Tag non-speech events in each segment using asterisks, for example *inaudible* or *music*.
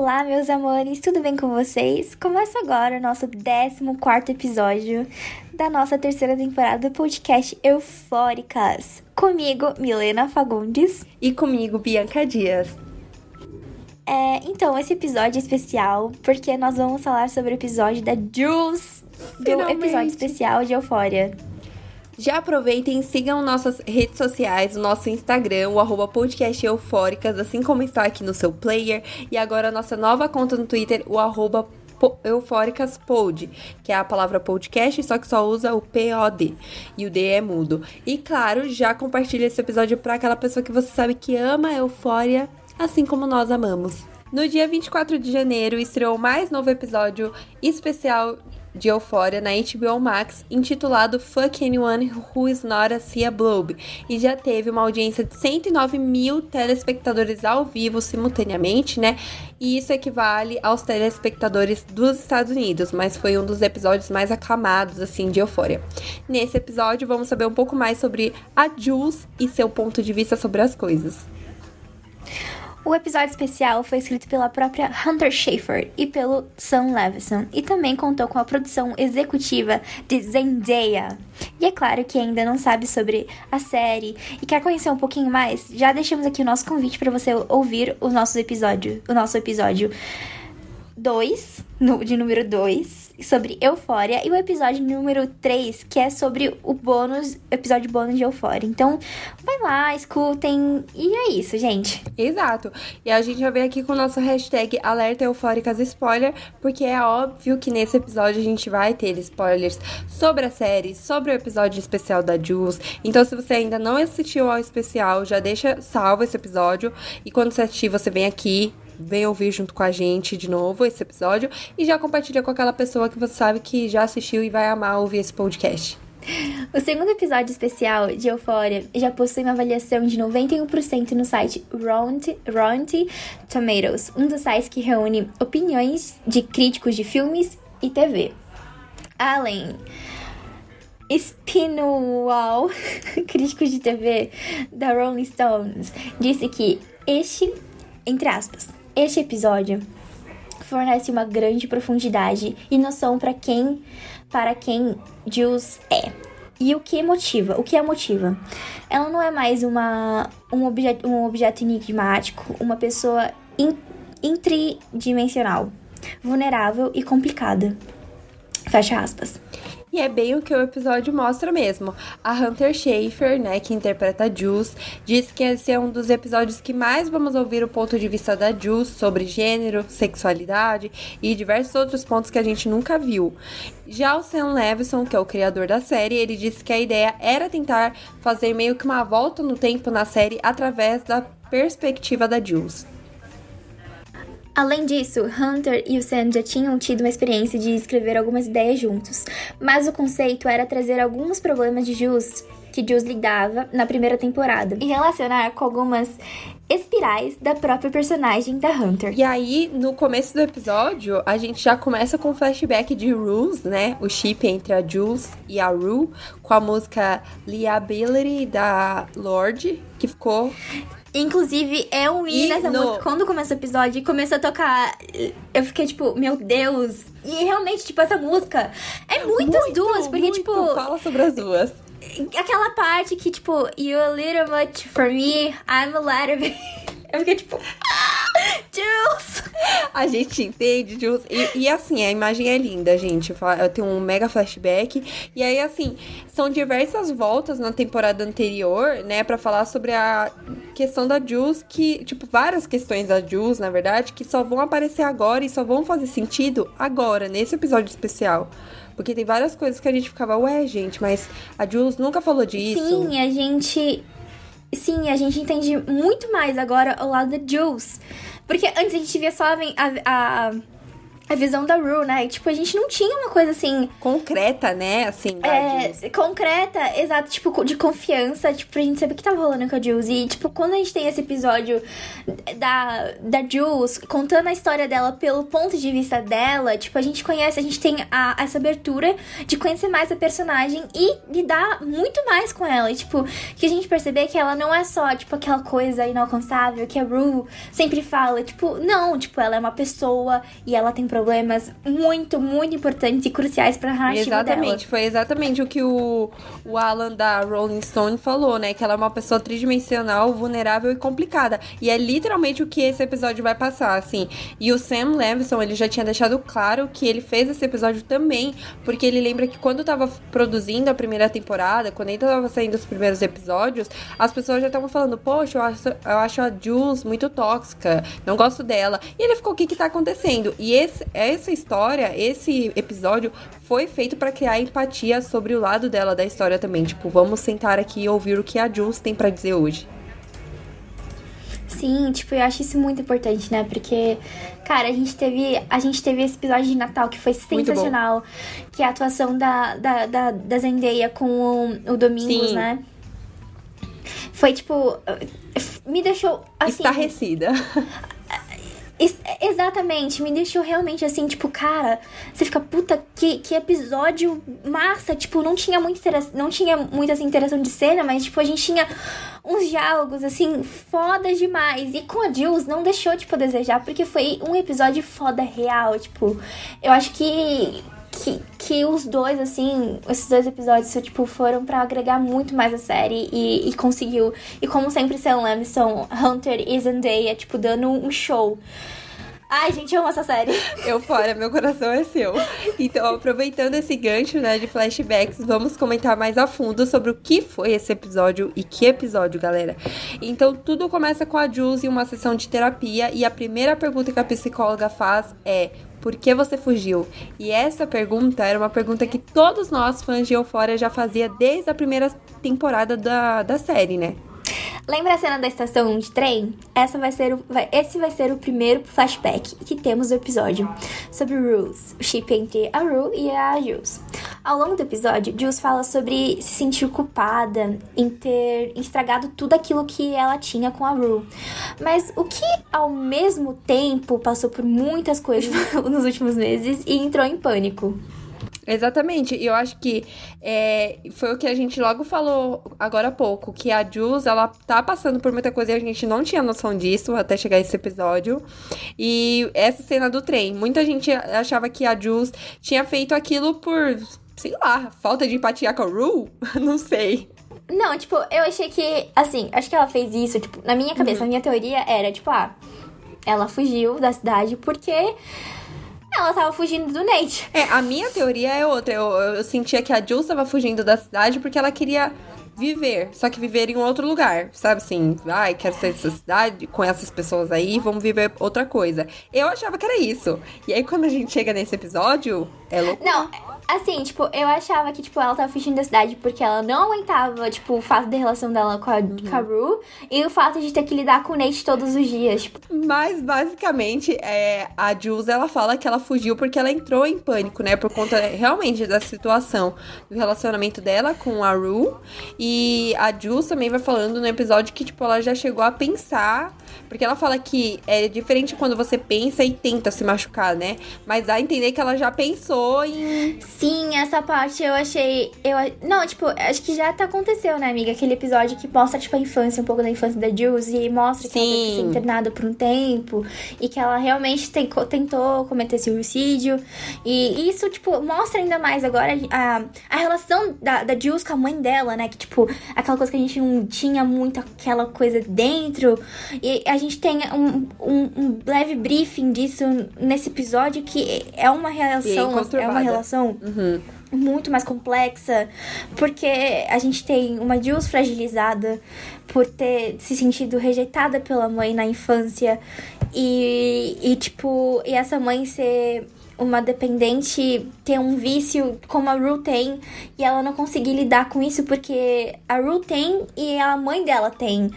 Olá, meus amores, tudo bem com vocês? Começa agora o nosso 14 episódio da nossa terceira temporada do podcast Eufóricas. Comigo, Milena Fagundes. E comigo, Bianca Dias. É, então, esse episódio é especial porque nós vamos falar sobre o episódio da Jules do Finalmente. episódio especial de Eufória. Já aproveitem e sigam nossas redes sociais, o nosso Instagram, o arroba podcast eufóricas, assim como está aqui no seu player. E agora a nossa nova conta no Twitter, o arroba po- eufóricaspod, que é a palavra podcast, só que só usa o POD. E o D é mudo. E claro, já compartilha esse episódio para aquela pessoa que você sabe que ama a eufória, assim como nós amamos. No dia 24 de janeiro, estreou mais novo episódio especial de Euphoria na HBO Max, intitulado Fuck Anyone Who Is Not a Cia Blob, e já teve uma audiência de 109 mil telespectadores ao vivo simultaneamente, né? E isso equivale aos telespectadores dos Estados Unidos, mas foi um dos episódios mais aclamados, assim, de Euphoria. Nesse episódio, vamos saber um pouco mais sobre a Jules e seu ponto de vista sobre as coisas. O episódio especial foi escrito pela própria Hunter Schafer e pelo Sam Levinson e também contou com a produção executiva de Zendaya. E é claro que ainda não sabe sobre a série e quer conhecer um pouquinho mais, já deixamos aqui o nosso convite para você ouvir o nosso episódio, o nosso episódio 2, no- de número 2, sobre Eufória, e o episódio número 3, que é sobre o bônus, episódio bônus de Eufória. Então, vai lá, escutem, e é isso, gente. Exato. E a gente já veio aqui com o nosso hashtag Alerta Eufóricas Spoiler, porque é óbvio que nesse episódio a gente vai ter spoilers sobre a série, sobre o episódio especial da Jules. Então, se você ainda não assistiu ao especial, já deixa salvo esse episódio. E quando você assistir, você vem aqui. Vem ouvir junto com a gente de novo esse episódio e já compartilha com aquela pessoa que você sabe que já assistiu e vai amar ouvir esse podcast. O segundo episódio especial de Euphoria já possui uma avaliação de 91% no site Rotten Tomatoes, um dos sites que reúne opiniões de críticos de filmes e TV. Além Spinwall, *laughs* crítico de TV da Rolling Stones, disse que este, entre aspas, este episódio fornece uma grande profundidade e noção para quem para quem Jules é. E o que motiva? O que a motiva? Ela não é mais uma um objeto, um objeto enigmático, uma pessoa in, intridimensional, vulnerável e complicada. Fecha aspas. É bem o que o episódio mostra mesmo. A Hunter Schafer, né, que interpreta Jules, disse que esse é um dos episódios que mais vamos ouvir o ponto de vista da Jules sobre gênero, sexualidade e diversos outros pontos que a gente nunca viu. Já o Sam Levinson, que é o criador da série, ele disse que a ideia era tentar fazer meio que uma volta no tempo na série através da perspectiva da Jules. Além disso, Hunter e o Sam já tinham tido uma experiência de escrever algumas ideias juntos, mas o conceito era trazer alguns problemas de Jules que Jules lidava na primeira temporada e relacionar com algumas espirais da própria personagem da Hunter. E aí, no começo do episódio, a gente já começa com um flashback de Rules, né? O chip entre a Jules e a Rue, com a música Liability da Lorde, que ficou. Inclusive, eu ia nessa Hino. música quando começou o episódio e começou a tocar. Eu fiquei tipo, meu Deus! E realmente, tipo, essa música é muitas muito, duas, porque, muito. tipo, Fala sobre as duas. aquela parte que, tipo, you're a little much for me, I'm a little bit. *laughs* Eu fiquei tipo, ah, *laughs* Jules! A gente entende, Jules. E, e, assim, a imagem é linda, gente. Eu tenho um mega flashback. E aí, assim, são diversas voltas na temporada anterior, né? Pra falar sobre a questão da Jules, que, tipo, várias questões da Jules, na verdade, que só vão aparecer agora e só vão fazer sentido agora, nesse episódio especial. Porque tem várias coisas que a gente ficava, ué, gente, mas a Jules nunca falou disso. Sim, a gente. Sim, a gente entende muito mais agora o lado da Jules. Porque antes a gente via só a, a, a, a visão da Rue, né? E, tipo, a gente não tinha uma coisa assim. Concreta, né? Assim, é, concreta, exato, tipo, de confiança, tipo, pra gente saber o que tava rolando com a Jules. E, tipo, quando a gente tem esse episódio da, da Jules contando a história dela pelo ponto de vista dela, tipo, a gente conhece, a gente tem a, essa abertura de conhecer mais a personagem e lidar muito mais com ela. E, tipo, que a gente perceber que ela não é só, tipo, aquela coisa inalcançável que a Rue sempre fala. Tipo, não, tipo, ela é uma pessoa e ela tem problemas problemas muito, muito importantes e cruciais pra narrativa Exatamente, dela. foi exatamente o que o, o Alan da Rolling Stone falou, né? Que ela é uma pessoa tridimensional, vulnerável e complicada. E é literalmente o que esse episódio vai passar, assim. E o Sam Levinson, ele já tinha deixado claro que ele fez esse episódio também, porque ele lembra que quando tava produzindo a primeira temporada, quando ainda tava saindo os primeiros episódios, as pessoas já estavam falando, poxa, eu acho, eu acho a Jules muito tóxica, não gosto dela. E ele ficou, o que que tá acontecendo? E esse, essa história, esse episódio foi feito para criar empatia sobre o lado dela da história também. Tipo, vamos sentar aqui e ouvir o que a Jules tem para dizer hoje. Sim, tipo, eu acho isso muito importante, né? Porque, cara, a gente teve, a gente teve esse episódio de Natal que foi sensacional. Que é a atuação da, da, da, da Zendaya com o, o Domingos, Sim. né? Foi, tipo, me deixou, assim... Estarrecida. *laughs* Exatamente, me deixou realmente assim, tipo, cara, você fica, puta, que, que episódio massa, tipo, não tinha muito não tinha muita assim, interação de cena, mas tipo, a gente tinha uns diálogos assim, foda demais. E com a Jules não deixou, tipo, a desejar, porque foi um episódio foda real, tipo, eu acho que que, que os dois, assim, esses dois episódios, tipo, foram para agregar muito mais a série e, e conseguiu. E como sempre, Sam Levinson, Hunter e Zendaya, tipo, dando um show. Ai, gente, eu amo essa série. *laughs* Eu fora, meu coração é seu. Então, aproveitando esse gancho, né, de flashbacks, vamos comentar mais a fundo sobre o que foi esse episódio e que episódio, galera. Então, tudo começa com a Jules em uma sessão de terapia e a primeira pergunta que a psicóloga faz é: por que você fugiu? E essa pergunta era uma pergunta que todos nós, fãs de Euphoria, já fazia desde a primeira temporada da, da série, né? Lembra a cena da estação de trem? Essa vai ser o, vai, esse vai ser o primeiro flashback que temos do episódio sobre Rules, o chip entre a Rue e a Jules. Ao longo do episódio, Jules fala sobre se sentir culpada em ter estragado tudo aquilo que ela tinha com a Rue. Mas o que ao mesmo tempo passou por muitas coisas *laughs* nos últimos meses e entrou em pânico. Exatamente, e eu acho que é, foi o que a gente logo falou agora há pouco, que a Jules, ela tá passando por muita coisa e a gente não tinha noção disso até chegar esse episódio. E essa cena do trem, muita gente achava que a Jules tinha feito aquilo por, sei lá, falta de empatia com a Rue? *laughs* não sei. Não, tipo, eu achei que, assim, acho que ela fez isso, tipo, na minha cabeça, uhum. a minha teoria era, tipo, ah, ela fugiu da cidade porque ela tava fugindo do Nate. É, a minha teoria é outra. Eu, eu sentia que a Jules tava fugindo da cidade porque ela queria viver, só que viver em outro lugar, sabe assim? Ai, quero sair dessa cidade com essas pessoas aí, vamos viver outra coisa. Eu achava que era isso. E aí quando a gente chega nesse episódio, é louco. Não, Assim, tipo, eu achava que, tipo, ela tava fugindo da cidade porque ela não aguentava, tipo, o fato da relação dela com a, uhum. com a Rue e o fato de ter que lidar com o Nate todos os dias, tipo. Mas, basicamente, é, a Jules, ela fala que ela fugiu porque ela entrou em pânico, né? Por conta, realmente, da situação do relacionamento dela com a Rue. E a Jules também vai falando no episódio que, tipo, ela já chegou a pensar... Porque ela fala que é diferente quando você pensa e tenta se machucar, né? Mas dá a entender que ela já pensou em Sim, essa parte eu achei. Eu, não, tipo, acho que já tá aconteceu, né, amiga? Aquele episódio que mostra, tipo, a infância, um pouco da infância da Jules e mostra Sim. que ela teve que ser internada por um tempo e que ela realmente tem, tentou cometer suicídio. E isso, tipo, mostra ainda mais agora a, a relação da, da Jules com a mãe dela, né? Que, tipo, aquela coisa que a gente não tinha muito aquela coisa dentro. E a gente tem um, um, um leve briefing disso nesse episódio que é uma relação. É uma relação Uhum. Muito mais complexa, porque a gente tem uma Jules fragilizada por ter se sentido rejeitada pela mãe na infância e, e tipo, e essa mãe ser uma dependente ter um vício como a Rue tem e ela não conseguir lidar com isso porque a Rue tem e a mãe dela tem.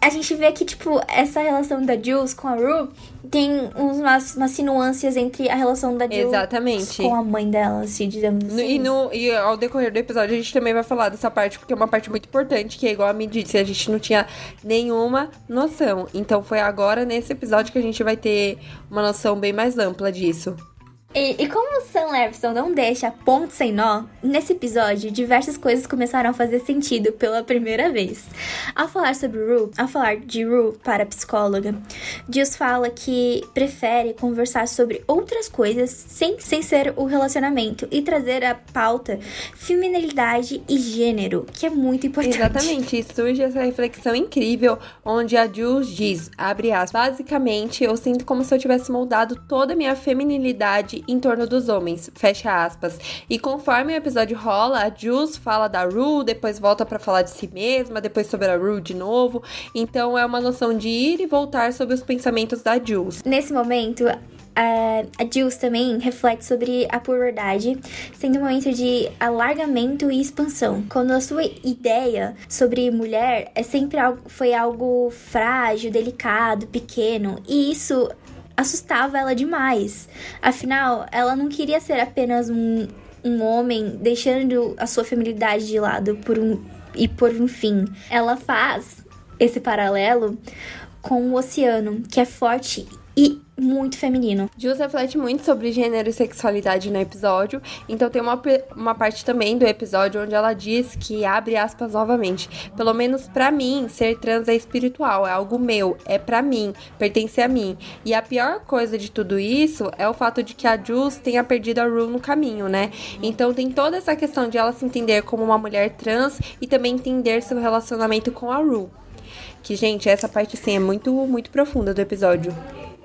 A gente vê que, tipo, essa relação da Jules com a Rue tem umas, umas sinuâncias entre a relação da Jules Exatamente. com a mãe dela, se digamos assim. E, no, e ao decorrer do episódio a gente também vai falar dessa parte, porque é uma parte muito importante, que é igual a me disse, a gente não tinha nenhuma noção. Então foi agora, nesse episódio, que a gente vai ter uma noção bem mais ampla disso. E, e como o Sam Levinson não deixa ponto sem nó, nesse episódio diversas coisas começaram a fazer sentido pela primeira vez. Ao falar sobre Rue, ao falar de Rue para a psicóloga, Jules fala que prefere conversar sobre outras coisas sem, sem ser o relacionamento e trazer a pauta feminilidade e gênero, que é muito importante. Exatamente, surge essa reflexão incrível, onde a Jules diz, abre aspas, basicamente eu sinto como se eu tivesse moldado toda a minha feminilidade em torno dos homens, fecha aspas. E conforme o episódio rola, a Jules fala da Rue, depois volta pra falar de si mesma, depois sobre a Rue de novo. Então é uma noção de ir e voltar sobre os pensamentos da Jules. Nesse momento, a, a Jules também reflete sobre a puberdade, sendo um momento de alargamento e expansão. Quando a sua ideia sobre mulher é sempre algo, foi algo frágil, delicado, pequeno, e isso assustava ela demais. Afinal, ela não queria ser apenas um, um homem deixando a sua feminilidade de lado por um, e por um fim. Ela faz esse paralelo com o oceano, que é forte e muito feminino. Jules reflete muito sobre gênero e sexualidade no episódio, então tem uma, uma parte também do episódio onde ela diz que, abre aspas novamente, pelo menos pra mim, ser trans é espiritual, é algo meu, é pra mim, pertence a mim. E a pior coisa de tudo isso é o fato de que a Jules tenha perdido a Rue no caminho, né? Então tem toda essa questão de ela se entender como uma mulher trans e também entender seu relacionamento com a Rue. Que, gente, essa parte, sim, é muito, muito profunda do episódio.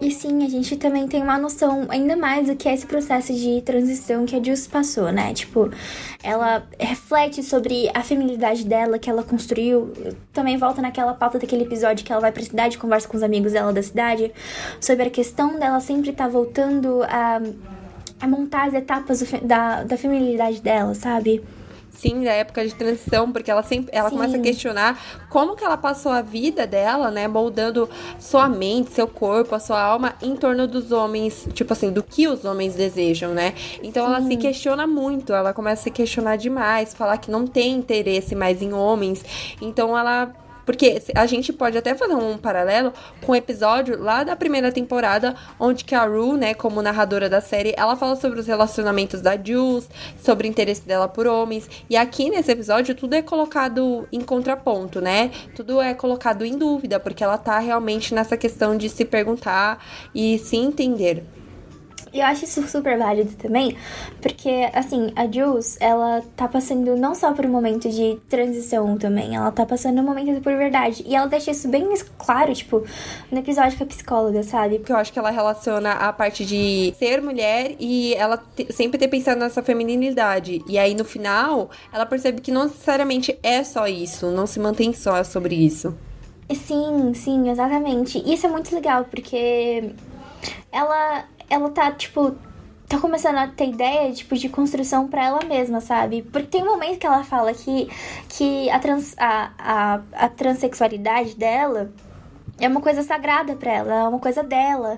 E sim, a gente também tem uma noção ainda mais do que é esse processo de transição que a Jules passou, né? Tipo, ela reflete sobre a feminilidade dela que ela construiu. Também volta naquela pauta daquele episódio que ela vai pra cidade, conversa com os amigos dela da cidade, sobre a questão dela sempre estar voltando a, a montar as etapas da, da feminilidade dela, sabe? Sim, da época de transição, porque ela sempre ela Sim. começa a questionar como que ela passou a vida dela, né, moldando sua mente, seu corpo, a sua alma em torno dos homens, tipo assim, do que os homens desejam, né? Então ela se questiona muito, ela começa a se questionar demais, falar que não tem interesse mais em homens. Então ela porque a gente pode até fazer um paralelo com o episódio lá da primeira temporada, onde que a Rue, né, como narradora da série, ela fala sobre os relacionamentos da Jules, sobre o interesse dela por homens. E aqui nesse episódio tudo é colocado em contraponto, né? Tudo é colocado em dúvida, porque ela tá realmente nessa questão de se perguntar e se entender. E eu acho isso super válido também, porque, assim, a Jules, ela tá passando não só por um momento de transição também, ela tá passando um momento por verdade. E ela deixa isso bem claro, tipo, no episódio com a psicóloga, sabe? Porque eu acho que ela relaciona a parte de ser mulher e ela te- sempre ter pensado nessa feminilidade. E aí, no final, ela percebe que não necessariamente é só isso, não se mantém só sobre isso. Sim, sim, exatamente. E isso é muito legal, porque ela, ela tá, tipo, tá começando a ter ideia, tipo, de construção pra ela mesma, sabe? Porque tem um momento que ela fala que, que a, trans, a, a, a transexualidade dela é uma coisa sagrada pra ela, é uma coisa dela,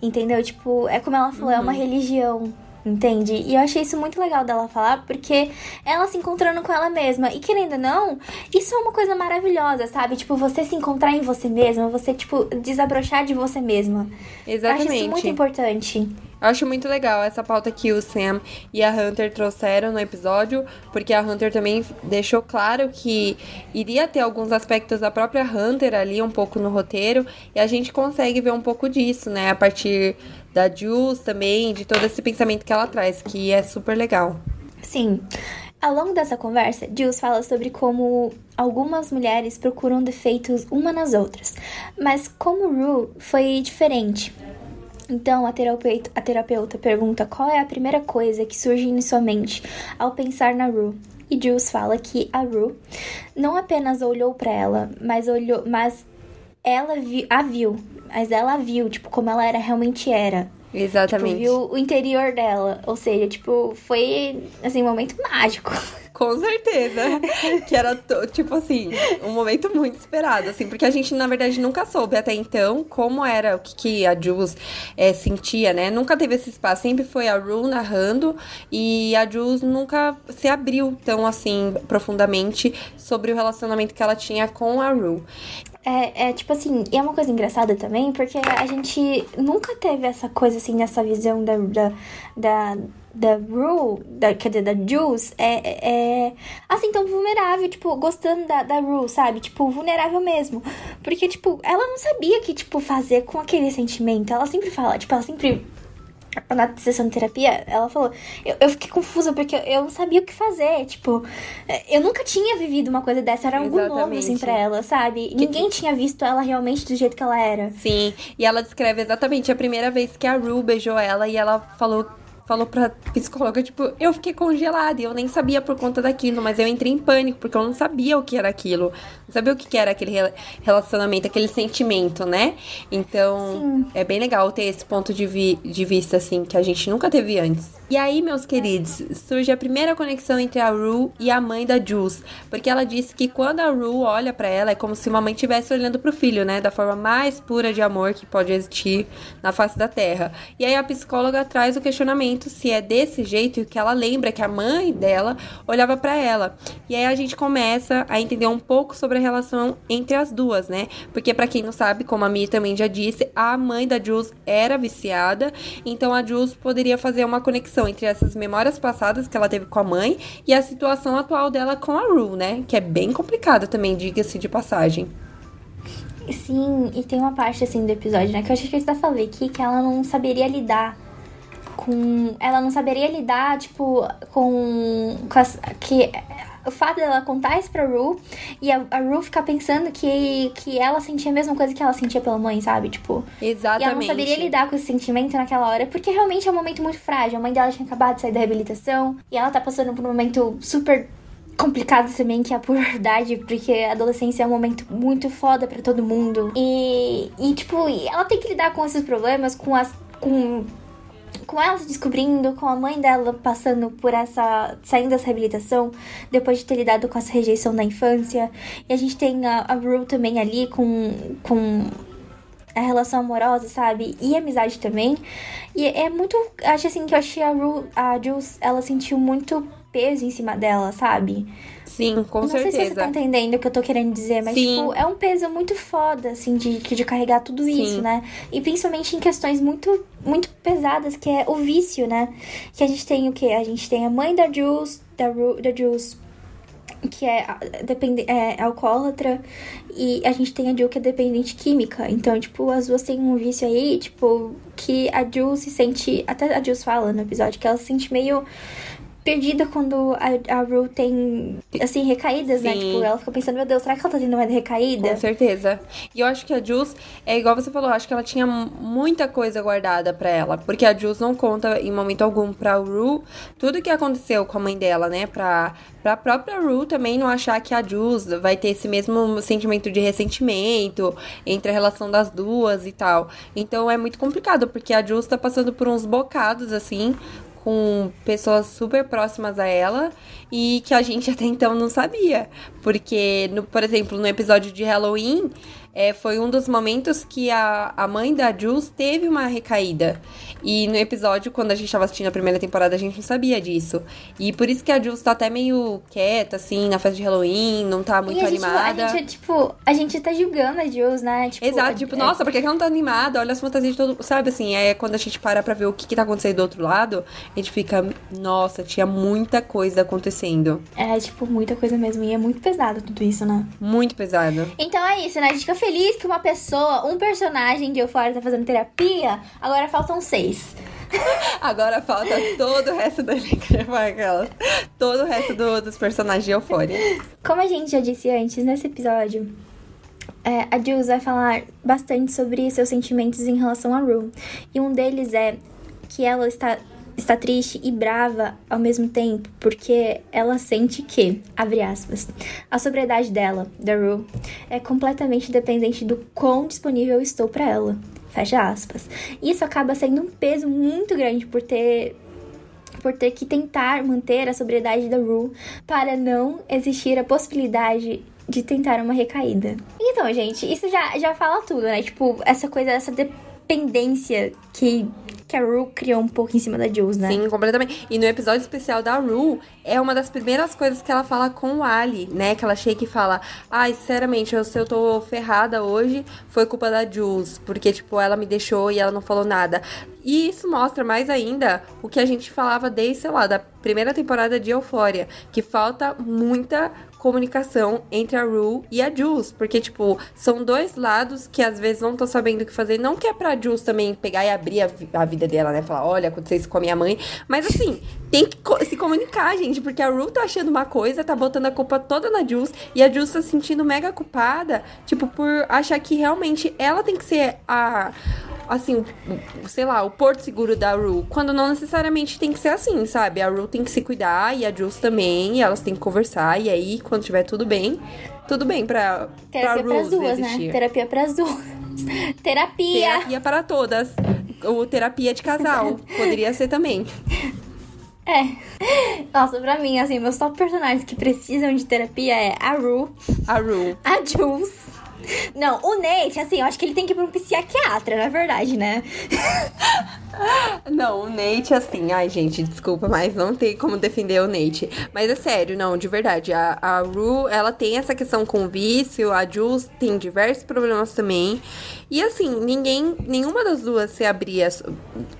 entendeu? Tipo, é como ela falou, é uma religião. Entende? E eu achei isso muito legal dela falar, porque ela se encontrando com ela mesma. E querendo ou não, isso é uma coisa maravilhosa, sabe? Tipo, você se encontrar em você mesma, você, tipo, desabrochar de você mesma. Eu acho isso muito Exatamente. importante. Eu acho muito legal essa pauta que o Sam e a Hunter trouxeram no episódio, porque a Hunter também deixou claro que iria ter alguns aspectos da própria Hunter ali um pouco no roteiro, e a gente consegue ver um pouco disso, né, a partir da Jules também, de todo esse pensamento que ela traz, que é super legal. Sim. Ao longo dessa conversa, Jules fala sobre como algumas mulheres procuram defeitos uma nas outras, mas como Rue foi diferente. Então a terapeuta, a terapeuta pergunta qual é a primeira coisa que surge em sua mente ao pensar na Rue. E Jules fala que a Rue não apenas olhou para ela, mas olhou, mas ela vi, a viu, mas ela viu, tipo, como ela era realmente era. Exatamente. Tipo, viu o interior dela. Ou seja, tipo, foi, assim, um momento mágico. *laughs* Com certeza. que era, tipo assim, um momento muito esperado, assim, porque a gente, na verdade, nunca soube até então como era, o que, que a Jules é, sentia, né? Nunca teve esse espaço, sempre foi a Rue narrando e a Jules nunca se abriu tão, assim, profundamente sobre o relacionamento que ela tinha com a Rue. É, é, tipo assim, e é uma coisa engraçada também, porque a gente nunca teve essa coisa assim, nessa visão da, da, da da Rue, da, quer dizer, da Jules, é, é, é, assim, tão vulnerável, tipo, gostando da, da Rue, sabe? Tipo, vulnerável mesmo. Porque, tipo, ela não sabia o que, tipo, fazer com aquele sentimento. Ela sempre fala, tipo, ela sempre na sessão de terapia, ela falou: eu, eu fiquei confusa porque eu não sabia o que fazer. Tipo, eu nunca tinha vivido uma coisa dessa, era algo Exatamente. novo, assim, pra ela, sabe? Que Ninguém tinha visto ela realmente do jeito que ela era. Sim, e ela descreve exatamente a primeira vez que a Rue beijou ela e ela falou falou pra psicóloga, tipo, eu fiquei congelada e eu nem sabia por conta daquilo, mas eu entrei em pânico, porque eu não sabia o que era aquilo. Não sabia o que era aquele relacionamento, aquele sentimento, né? Então, Sim. é bem legal ter esse ponto de, vi de vista, assim, que a gente nunca teve antes. E aí, meus queridos, surge a primeira conexão entre a Rue e a mãe da Jules, porque ela disse que quando a Rue olha para ela é como se uma mãe estivesse olhando pro filho, né, da forma mais pura de amor que pode existir na face da Terra. E aí a psicóloga traz o questionamento se é desse jeito que ela lembra que a mãe dela olhava para ela. E aí a gente começa a entender um pouco sobre a relação entre as duas, né? Porque para quem não sabe, como a Mia também já disse, a mãe da Jules era viciada, então a Jules poderia fazer uma conexão entre essas memórias passadas que ela teve com a mãe e a situação atual dela com a Rue, né? Que é bem complicada também, diga-se de passagem. Sim, e tem uma parte assim do episódio, né? Que eu acho que eu já falei aqui que ela não saberia lidar com. Ela não saberia lidar, tipo, com. com as, que o fato dela contar isso pra Ru e a, a Ru ficar pensando que, que ela sentia a mesma coisa que ela sentia pela mãe, sabe? Tipo. Exatamente. E ela não saberia lidar com esse sentimento naquela hora, porque realmente é um momento muito frágil. A mãe dela tinha acabado de sair da reabilitação e ela tá passando por um momento super complicado também, que é a puberdade, porque a adolescência é um momento muito foda para todo mundo. E, e tipo, ela tem que lidar com esses problemas, com as. com com ela se descobrindo, com a mãe dela passando por essa. saindo dessa reabilitação, depois de ter lidado com essa rejeição da infância. E a gente tem a, a Rue também ali com. com a relação amorosa, sabe? E amizade também. E é muito. Acho assim que eu achei a Rue, a Jules, ela sentiu muito peso em cima dela, sabe? Sim, com não certeza. Não sei se você tá entendendo o que eu tô querendo dizer, mas, Sim. tipo, é um peso muito foda, assim, de, de carregar tudo Sim. isso, né? E principalmente em questões muito, muito pesadas, que é o vício, né? Que a gente tem o quê? A gente tem a mãe da Jules, da, Ru, da Jules, que é, depende, é alcoólatra, e a gente tem a Jill que é dependente química. Então, tipo, as duas têm um vício aí, tipo, que a Jill se sente. Até a Jill fala no episódio que ela se sente meio perdida quando a, a Rue tem, assim, recaídas, né? Sim. né? Tipo, ela fica pensando, meu Deus, será que ela tá tendo uma recaída? Com certeza. E eu acho que a Jules, é igual você falou, acho que ela tinha muita coisa guardada para ela. Porque a Jules não conta em momento algum pra Rue tudo que aconteceu com a mãe dela, né? Pra, pra própria Rue também não achar que a Jules vai ter esse mesmo sentimento de ressentimento entre a relação das duas e tal. Então é muito complicado, porque a Jules tá passando por uns bocados, assim, com pessoas super próximas a ela e que a gente *laughs* até então não sabia. Porque, no, por exemplo, no episódio de Halloween, é, foi um dos momentos que a, a mãe da Jules teve uma recaída. E no episódio, quando a gente tava assistindo a primeira temporada, a gente não sabia disso. E por isso que a Jules tá até meio quieta, assim, na festa de Halloween, não tá muito e a animada. Gente, a gente, tipo, a gente tá julgando a Jules, né? Tipo, Exato, tipo, é... nossa, por que ela não tá animada? Olha as fantasias de todo. Sabe assim, é quando a gente para pra ver o que, que tá acontecendo do outro lado, a gente fica, nossa, tinha muita coisa acontecendo. É, tipo, muita coisa mesmo. E é muito pesado tudo isso, né? Muito pesado. Então é isso, né? A gente fica feliz que uma pessoa, um personagem de Euphoria tá fazendo terapia, agora faltam seis. *laughs* Agora falta todo o resto da aquelas. Todo o resto do, dos personagens de Euphoria. Como a gente já disse antes, nesse episódio, é, a Jules vai falar bastante sobre seus sentimentos em relação a Rue. E um deles é que ela está está triste e brava ao mesmo tempo, porque ela sente que, abre aspas, a sobriedade dela, da Rue, é completamente dependente do quão disponível eu estou para ela. Fecha aspas. Isso acaba sendo um peso muito grande por ter por ter que tentar manter a sobriedade da Rue para não existir a possibilidade de tentar uma recaída. Então, gente, isso já, já fala tudo, né? Tipo, essa coisa, essa dependência que que a Rue criou um pouco em cima da Jules, né? Sim, completamente. E no episódio especial da Rue, é uma das primeiras coisas que ela fala com o Ali, né? Que ela chega e fala: Ai, sinceramente, eu, se eu tô ferrada hoje, foi culpa da Jules. Porque, tipo, ela me deixou e ela não falou nada. E isso mostra mais ainda o que a gente falava desde, sei lá, da primeira temporada de Euphoria, que falta muita comunicação entre a Rue e a Jules. Porque, tipo, são dois lados que às vezes não estão sabendo o que fazer. Não que é pra Jules também pegar e abrir a, a, vida dela, né? Falar, olha, aconteceu isso com a minha mãe. Mas assim, tem que co se comunicar, gente. Porque a Rue tá achando uma coisa, tá botando a culpa toda na Jules. E a Jules tá se sentindo mega culpada, tipo, por achar que realmente ela tem que ser a assim, sei lá, o porto seguro da Rue, quando não necessariamente tem que ser assim, sabe? A Rue tem que se cuidar e a Jules também, e elas têm que conversar, e aí, quando tiver tudo bem, tudo bem pra, Terapia pra pras duas, né? existir. né? Terapia pras duas. *laughs* Terapia! Terapia para todas. Ou terapia de casal, *laughs* poderia ser também. É. Nossa, pra mim, assim, meus top personagens que precisam de terapia é a Rue, A Rue. a Jules não, o Nate, assim, eu acho que ele tem que ir pra um psiquiatra, na verdade, né? *laughs* Não, o Nate, assim, ai, gente, desculpa, mas não tem como defender o Nate. Mas é sério, não, de verdade. A, a Ru, ela tem essa questão com o vício, a Jules tem diversos problemas também. E assim, ninguém, nenhuma das duas se abria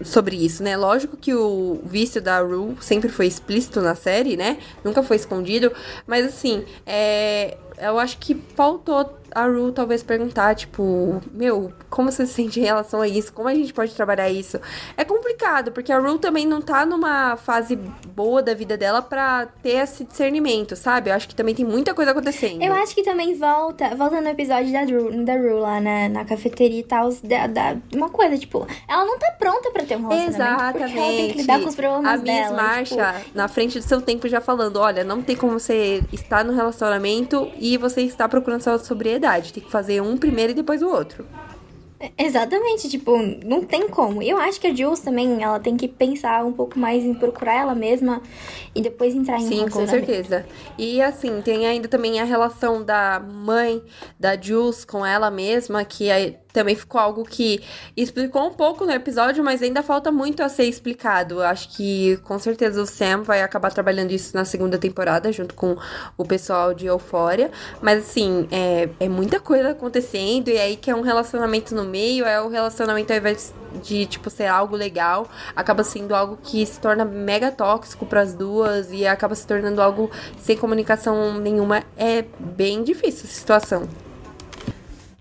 sobre isso, né? Lógico que o vício da Ru sempre foi explícito na série, né? Nunca foi escondido. Mas assim, é, eu acho que faltou a Ru talvez perguntar, tipo, meu, como você se sente em relação a isso? Como a gente pode trabalhar isso? É complicado, porque a Ru também não tá numa fase boa da vida dela pra ter esse discernimento, sabe? Eu acho que também tem muita coisa acontecendo. Eu acho que também volta, volta no episódio da Ru, da Ru lá na, na cafeteria e tal, da, da, uma coisa, tipo, ela não tá pronta pra ter um relacionamento. Exatamente. ela tem que lidar com os problemas a Miss dela. Marcha, tipo... na frente do seu tempo, já falando, olha, não tem como você estar no relacionamento e você estar procurando sua sobriedade. Tem que fazer um primeiro e depois o outro. Exatamente, tipo, não tem como. Eu acho que a Jules também, ela tem que pensar um pouco mais em procurar ela mesma e depois entrar em Sim, com certeza. E assim, tem ainda também a relação da mãe da Jules com ela mesma, que é também ficou algo que explicou um pouco no episódio, mas ainda falta muito a ser explicado. Acho que com certeza o Sam vai acabar trabalhando isso na segunda temporada, junto com o pessoal de Euphoria. Mas assim, é, é muita coisa acontecendo, e aí que é um relacionamento no meio, é o relacionamento ao invés de, tipo, ser algo legal, acaba sendo algo que se torna mega tóxico para as duas e acaba se tornando algo sem comunicação nenhuma. É bem difícil essa situação.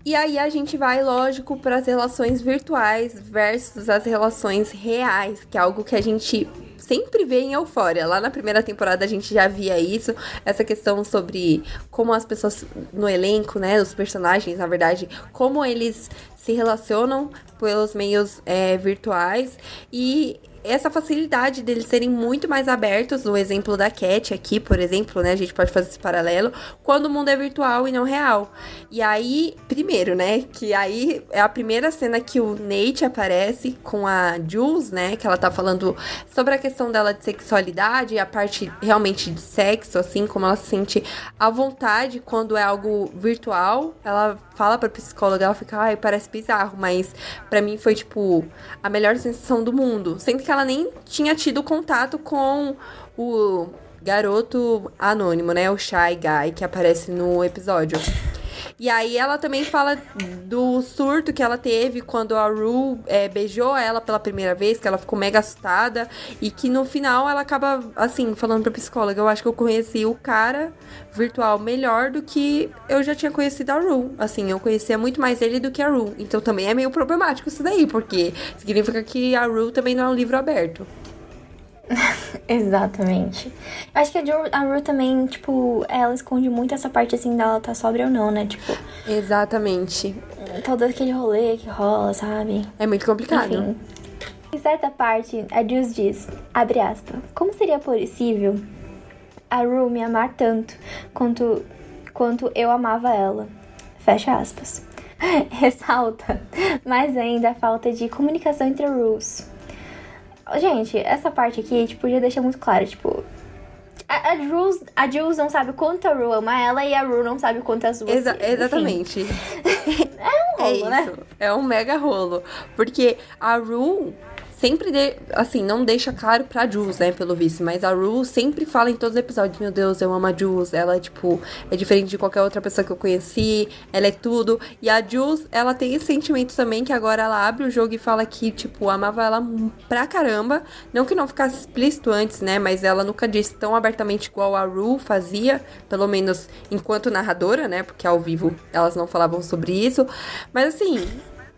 E aí a gente vai, lógico, para as relações virtuais versus as relações reais, que é algo que a gente sempre vê em Eufória. Lá na primeira temporada a gente já via isso, essa questão sobre como as pessoas no elenco, né, os personagens, na verdade, como eles se relacionam pelos meios é, virtuais e essa facilidade deles serem muito mais abertos, no exemplo da Cat aqui, por exemplo, né? A gente pode fazer esse paralelo, quando o mundo é virtual e não real. E aí, primeiro, né? Que aí é a primeira cena que o Nate aparece com a Jules, né? Que ela tá falando sobre a questão dela de sexualidade, a parte realmente de sexo, assim, como ela se sente à vontade quando é algo virtual. Ela fala pra psicóloga, ela fica, ai, parece bizarro, mas para mim foi, tipo, a melhor sensação do mundo. Sendo que ela nem tinha tido contato com o garoto anônimo, né? O Shy Guy, que aparece no episódio. E aí ela também fala do surto que ela teve quando a Ru é, beijou ela pela primeira vez, que ela ficou mega assustada. E que no final ela acaba, assim, falando pra psicóloga, eu acho que eu conheci o cara virtual melhor do que eu já tinha conhecido a Ru. Assim, eu conhecia muito mais ele do que a Ru. Então também é meio problemático isso daí, porque significa que a Ru também não é um livro aberto. *laughs* Exatamente. Acho que a, Ru, a Ru também, tipo, ela esconde muito essa parte assim dela tá sóbria ou não, né? Tipo. Exatamente. Todo aquele rolê que rola, sabe? É muito complicado. Enfim. Em certa parte, a Jules diz, abre aspas, como seria possível a Ru me amar tanto quanto, quanto eu amava ela? Fecha aspas. *laughs* ressalta mais ainda a falta de comunicação entre rules. Gente, essa parte aqui, tipo, já deixa muito claro, tipo, a, a, Jules, a Jules não sabe quanto a Ru ama ela e a Ru não sabe quanto as duas. Exa exatamente. *laughs* é um rolo, é né? isso. É um mega rolo. Porque a Ru sempre, de, assim, não deixa claro pra Jules, né, pelo visto, mas a Rue sempre fala em todos os episódios, meu Deus, eu amo a Jules, ela, tipo, é diferente de qualquer outra pessoa que eu conheci, ela é tudo, e a Jules, ela tem esse sentimento também, que agora ela abre o jogo e fala que, tipo, amava ela pra caramba, não que não ficasse explícito antes, né, mas ela nunca disse tão abertamente igual a Rue fazia, pelo menos enquanto narradora, né, porque ao vivo elas não falavam sobre isso, mas assim,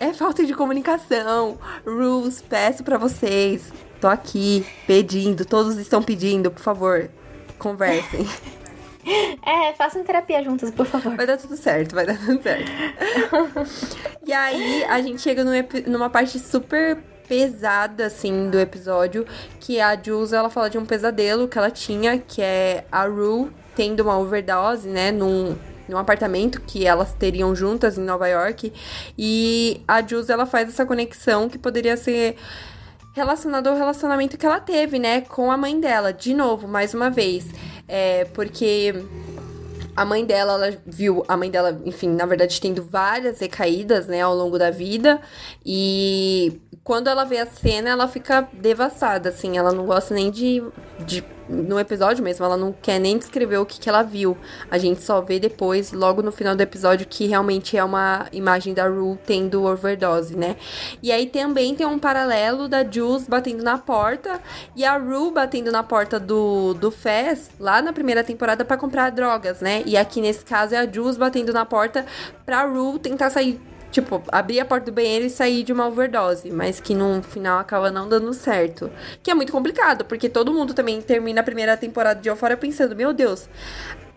é falta de comunicação. Rules, peço para vocês. Tô aqui pedindo, todos estão pedindo, por favor, conversem. *laughs* É, façam terapia juntas, por favor. Vai dar tudo certo, vai dar tudo certo. *laughs* e aí, a gente chega numa parte super pesada, assim, do episódio, que a Jules, ela fala de um pesadelo que ela tinha, que é a Rue tendo uma overdose, né, num, num apartamento que elas teriam juntas em Nova York. E a Jules, ela faz essa conexão que poderia ser relacionado ao relacionamento que ela teve, né, com a mãe dela. De novo, mais uma vez. É, porque a mãe dela, ela viu a mãe dela, enfim, na verdade, tendo várias recaídas, né, ao longo da vida. E quando ela vê a cena, ela fica devastada, assim. Ela não gosta nem de, de no episódio mesmo, ela não quer nem descrever o que, que ela viu. A gente só vê depois, logo no final do episódio, que realmente é uma imagem da Rue tendo overdose, né? E aí também tem um paralelo da Jules batendo na porta e a Rue batendo na porta do, do Fez, lá na primeira temporada, para comprar drogas, né? E aqui nesse caso é a Jules batendo na porta pra Rue tentar sair tipo, abrir a porta do banheiro e sair de uma overdose, mas que no final acaba não dando certo. Que é muito complicado, porque todo mundo também termina a primeira temporada de Euphoria pensando, meu Deus,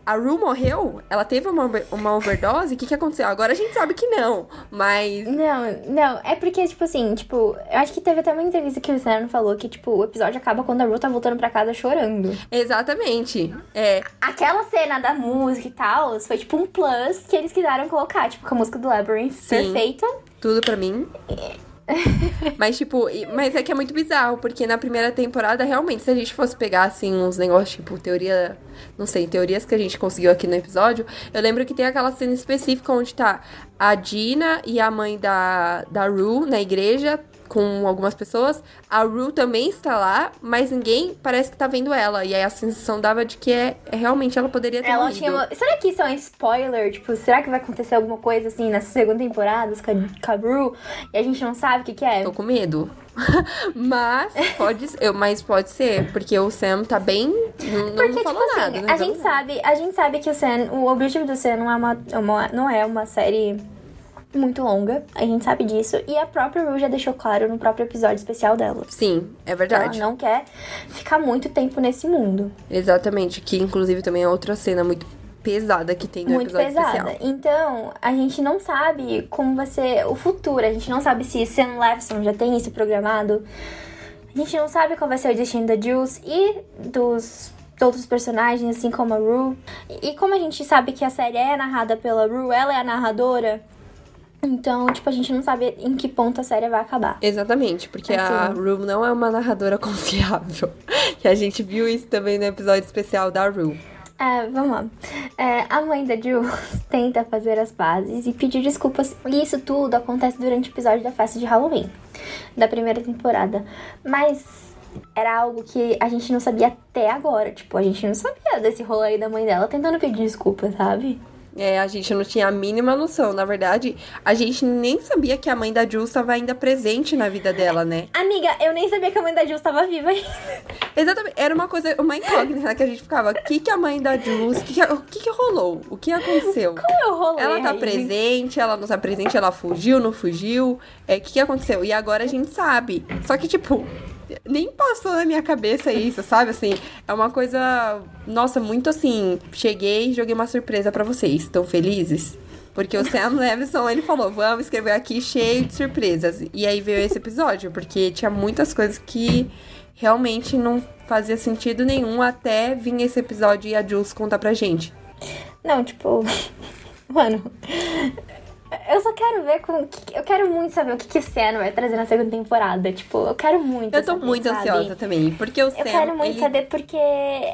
a Rue morreu? Ela teve uma, uma overdose? O que, que aconteceu? Agora a gente sabe que não, mas. Não, não. É porque, tipo assim, tipo, eu acho que teve até uma entrevista que o Luciano falou que, tipo, o episódio acaba quando a Rue tá voltando pra casa chorando. Exatamente. É. Aquela cena da música e tal foi, tipo, um plus que eles quiseram colocar, tipo, com a música do Labyrinth Sim, perfeita. Tudo pra mim. *laughs* mas, tipo, mas é que é muito bizarro, porque na primeira temporada, realmente, se a gente fosse pegar, assim, uns negócios, tipo, teoria. Não sei, teorias que a gente conseguiu aqui no episódio, eu lembro que tem aquela cena específica onde tá a Dina e a mãe da, da Rue na igreja com algumas pessoas. A Rue também está lá, mas ninguém parece que tá vendo ela. E aí a sensação dava de que é, é realmente ela poderia ter ela. Tinha uma... Será que isso é um spoiler? Tipo, será que vai acontecer alguma coisa assim nessa segunda temporada com a, com a Rue? E a gente não sabe o que, que é? Tô com medo. *laughs* mas pode eu, mas pode ser, porque o Sam tá bem. Não, não porque, falou tipo nada. Assim, a gente sabe, a gente sabe que o Sam, o objetivo do Sam não é uma, uma não é uma série muito longa, a gente sabe disso, e a própria Rue já deixou claro no próprio episódio especial dela. Sim, é verdade. Ela não quer ficar muito tempo nesse mundo. Exatamente, que inclusive também é outra cena muito pesada que tem no muito episódio pesada. especial. Então, a gente não sabe como vai ser o futuro, a gente não sabe se Sam Levinson já tem isso programado. A gente não sabe qual vai ser o destino da Jules e dos outros personagens, assim como a Rue. E como a gente sabe que a série é narrada pela Rue, ela é a narradora, então, tipo, a gente não sabe em que ponto a série vai acabar. Exatamente, porque assim. a Rue não é uma narradora *laughs* confiável. E a gente viu isso também no episódio especial da Rue. É, vamos lá. É, a mãe da Jules *laughs* tenta fazer as pazes e pedir desculpas. E isso tudo acontece durante o episódio da festa de Halloween, da primeira temporada. Mas era algo que a gente não sabia até agora. Tipo, a gente não sabia desse rolê aí da mãe dela tentando pedir desculpas, sabe? É, a gente não tinha a mínima noção. Na verdade, a gente nem sabia que a mãe da Jules estava ainda presente na vida dela, né? Amiga, eu nem sabia que a mãe da Jules estava viva ainda. *laughs* Exatamente. Era uma coisa, uma incógnita né, que a gente ficava. O que, que a mãe da Jules. Que que, o que, que rolou? O que aconteceu? Qual é o rolê? Ela tá aí? presente, ela não tá presente, ela fugiu, não fugiu. É, o que, que aconteceu? E agora a gente sabe. Só que, tipo, nem passou na minha cabeça isso, sabe? Assim, é uma coisa, nossa, muito assim. Cheguei e joguei uma surpresa para vocês. Estão felizes? Porque o Sam Levinson, ele falou, vamos escrever aqui cheio de surpresas. E aí veio esse episódio, porque tinha muitas coisas que realmente não fazia sentido nenhum até vir esse episódio e a Jules contar pra gente. Não, tipo... *laughs* Mano, eu só quero ver com. Eu quero muito saber o que, que o Sam vai trazer na segunda temporada. Tipo, eu quero muito. Eu tô saber, muito sabe? ansiosa também, porque o Sam, Eu quero muito ele... saber porque,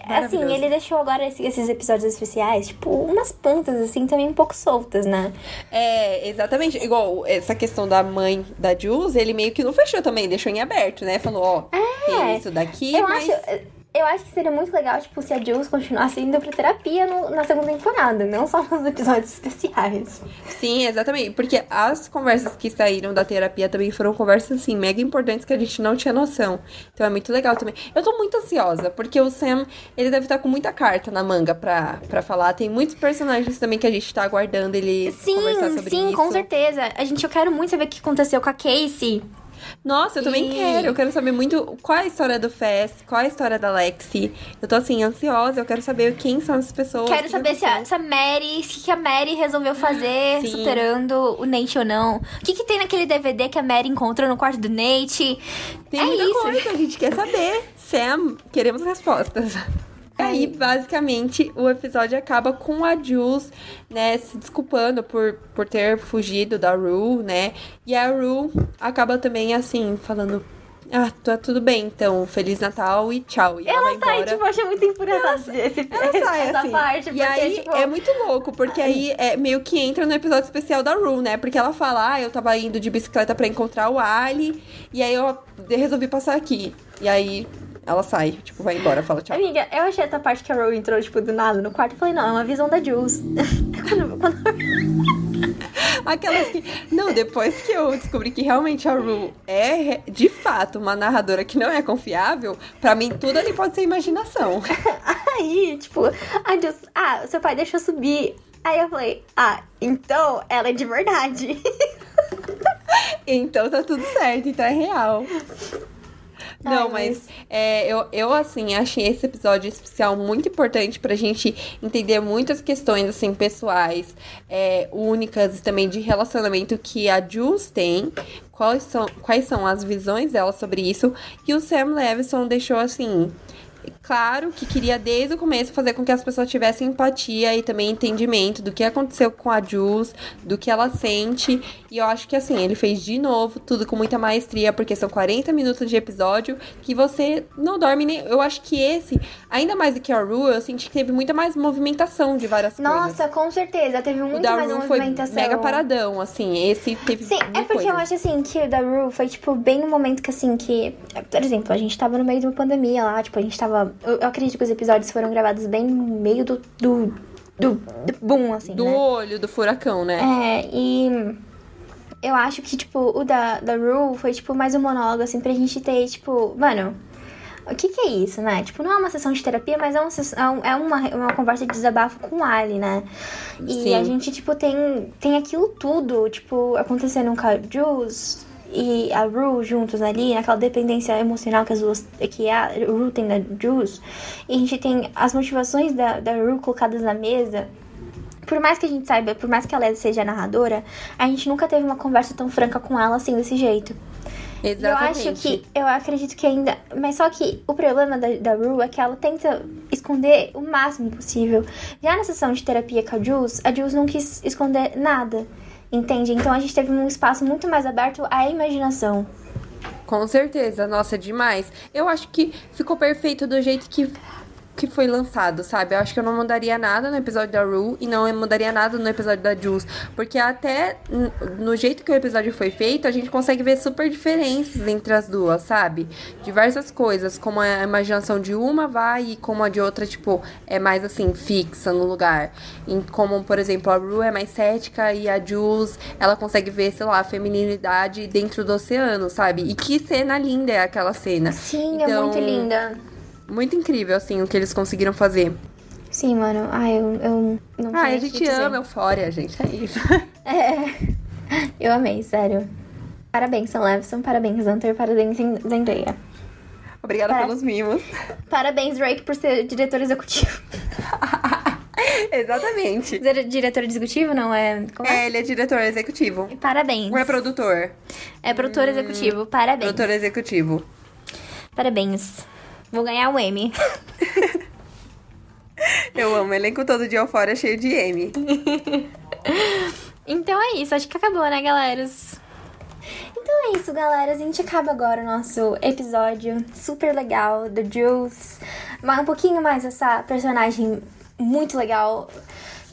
assim, ele deixou agora esse- esses episódios especiais, tipo, umas pontas, assim, também um pouco soltas, né? É, exatamente. Igual essa questão da mãe da Jules, ele meio que não fechou também, deixou em aberto, né? Falou, ó, tem isso daqui, É. eu mas... acho. Eu acho que seria muito legal, tipo, se a Jules continuasse indo pra terapia no- na segunda temporada, não só nos episódios especiais. Sim, exatamente. Porque as conversas que saíram da terapia também foram conversas, assim, mega importantes que a gente não tinha noção. Então é muito legal também. Eu tô muito ansiosa, porque o Sam, ele deve estar com muita carta na manga pra, pra falar. Tem muitos personagens também que a gente tá aguardando ele conversar Sim, sobre sim, isso. com certeza. A gente, eu quero muito saber o que aconteceu com a Casey. Nossa, eu também E- quero. Eu quero saber muito qual é a história do Fess, qual é a história da Lexi. Eu tô, assim, ansiosa. Eu quero saber quem são essas pessoas. Quero que saber se a, se a Mary, o que, que a Mary resolveu fazer, Sim. superando o Nate ou não. O que, que tem naquele DVD que a Mary encontrou no quarto do Nate? Tem é muita isso. coisa, a gente quer saber. Sam, queremos respostas. Aí, basicamente, o episódio acaba com a Jules, né, se desculpando por, por ter fugido da Rue, né? E a Rue acaba também, assim, falando... Ah, tá tudo bem, então. Feliz Natal e tchau. E ela, Ela sai, embora. tipo, achei muito engraçado esse, Ela sai, essa assim. parte. e porque, aí tipo, é muito louco, porque aí é meio que entra no episódio especial da Rue, né? Porque ela fala, ah, eu tava indo de bicicleta pra encontrar o Ali, e aí eu resolvi passar aqui. E aí ela sai, tipo, vai embora, fala tchau. Amiga, eu achei essa parte que a Rue entrou, tipo, do nada no quarto. Eu falei, não, é uma visão da Jules. *laughs* Aquelas que. Não, depois que eu descobri que realmente a Rue é de fato uma narradora que não é confiável, pra mim tudo ali pode ser imaginação. *laughs* Aí, tipo, a Jules, ah, seu pai deixou subir. Aí eu falei, ah, então ela é de verdade. *laughs* Então tá tudo certo, então é real. Não, Ai, mas é, eu, eu, assim, achei esse episódio especial muito importante pra gente entender muitas questões, assim, pessoais, é, únicas e também de relacionamento que a Jules tem, quais são, quais são as visões dela sobre isso, e o Sam Levinson deixou, assim, claro que queria desde o começo fazer com que as pessoas tivessem empatia e também entendimento do que aconteceu com a Jules, do que ela sente. E eu acho que assim, ele fez de novo tudo com muita maestria, porque são 40 minutos de episódio que você não dorme nem. Eu acho que esse, ainda mais do que a Rue, eu senti que teve muita mais movimentação de várias coisas. Nossa, com certeza. Teve O muito da mais Rue foi movimentação. mega paradão, assim. Esse teve. Sim, é porque eu acho assim que o da Rue foi, tipo, bem no momento que assim, que. Por exemplo, a gente tava no meio de uma pandemia lá, tipo, a gente tava. Eu, eu acredito que os episódios foram gravados bem no meio do. do, do, do boom, assim. Do né? olho do furacão, né? É, e. Eu acho que, tipo, o da, da Rue foi, tipo, mais um monólogo, assim, pra gente ter, tipo, mano. O que que é isso, né? Tipo, não é uma sessão de terapia, mas é uma, é é uma, uma conversa de desabafo com o Ali, né? E Sim. a gente, tipo, tem, tem aquilo tudo, tipo, acontecendo com a Jules e a Rue juntos ali, naquela dependência emocional que as duas, que a Rue tem da Jules. E a gente tem as motivações da, da Rue colocadas na mesa. Por mais que a gente saiba, por mais que ela seja narradora, a gente nunca teve uma conversa tão franca com ela assim, desse jeito. Exatamente. Eu acho que, eu acredito que ainda. Mas só que o problema da, da Rue é que ela tenta esconder o máximo possível. Já na sessão de terapia com a Jules, a Jules não quis esconder nada. Entende? Então a gente teve um espaço muito mais aberto à imaginação. Com certeza, nossa, demais. Eu acho que ficou perfeito do jeito que, que foi lançado, sabe? Eu acho que eu não mudaria nada no episódio da Rue e não mudaria nada no episódio da Jules. Porque até no jeito que o episódio foi feito, a gente consegue ver super diferenças entre as duas, sabe? Diversas coisas, como a imaginação de uma vai e como a de outra, tipo, é mais assim, fixa no lugar. Em, como, por exemplo, a Rue é mais cética e a Jules, ela consegue ver, sei lá, a feminilidade dentro do oceano, sabe? E que cena linda é aquela cena. Sim, é Então, muito linda. Muito incrível, assim, o que eles conseguiram fazer. Sim, mano. Ai, eu, eu não sei Ai, a gente ama Eufória, gente. É isso. *laughs* É. Eu amei, sério. Parabéns, Sam Levinson. Parabéns, Hunter. Parabéns, Zendaya. Obrigada pelos mimos. Parabéns, Drake, por ser diretor executivo. *laughs* Exatamente. Dire- diretor executivo, não é? Como é? É, ele é diretor executivo. Parabéns. Ou é produtor? É produtor executivo. Parabéns. Produtor executivo. Parabéns. Vou ganhar um M. *laughs* Eu amo. Elenco todo de Eufória cheio de M. *laughs* Então é isso, acho que acabou, né, galera? Então é isso, galera. A gente acaba agora o nosso episódio super legal do Jules. Um pouquinho mais essa personagem muito legal.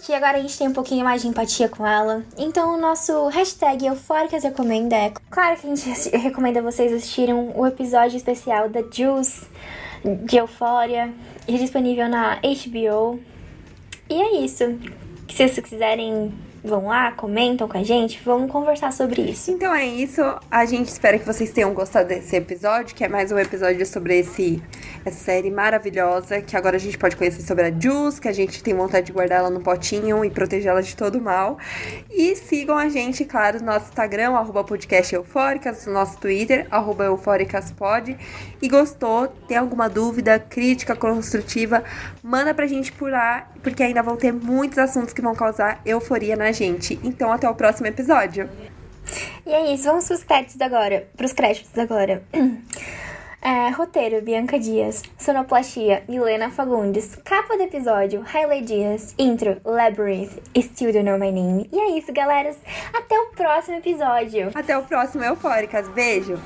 Que agora a gente tem um pouquinho mais de empatia com ela. Então o nosso hashtag Eufóricas Recomenda é. Claro que a gente *laughs* recomenda vocês assistirem o episódio especial da Jules de Eufória. É disponível na HBO. E é isso. Se vocês quiserem vão lá, comentam com a gente, vamos conversar sobre isso. Então é isso. A gente espera que vocês tenham gostado desse episódio, que é mais um episódio sobre esse, essa série maravilhosa, que agora a gente pode conhecer sobre a Juice, que a gente tem vontade de guardar ela no potinho e protegê-la de todo mal. E sigam a gente, claro, no nosso Instagram, arroba podcast eufóricas, no nosso Twitter, arroba eufóricaspod. E gostou, tem alguma dúvida, crítica construtiva, manda pra gente por lá, porque ainda vão ter muitos assuntos que vão causar euforia na gente. Então, até o próximo episódio. E é isso, vamos pros créditos agora. Pros créditos agora. *clears throat* É, roteiro, Bianca Dias. Sonoplastia, Milena Fagundes. Capa do episódio, Hailey Dias. Intro, Labyrinth, Still Don't Know My Name. E é isso, galera. Até o próximo episódio. Até o próximo Eufóricas. Beijo.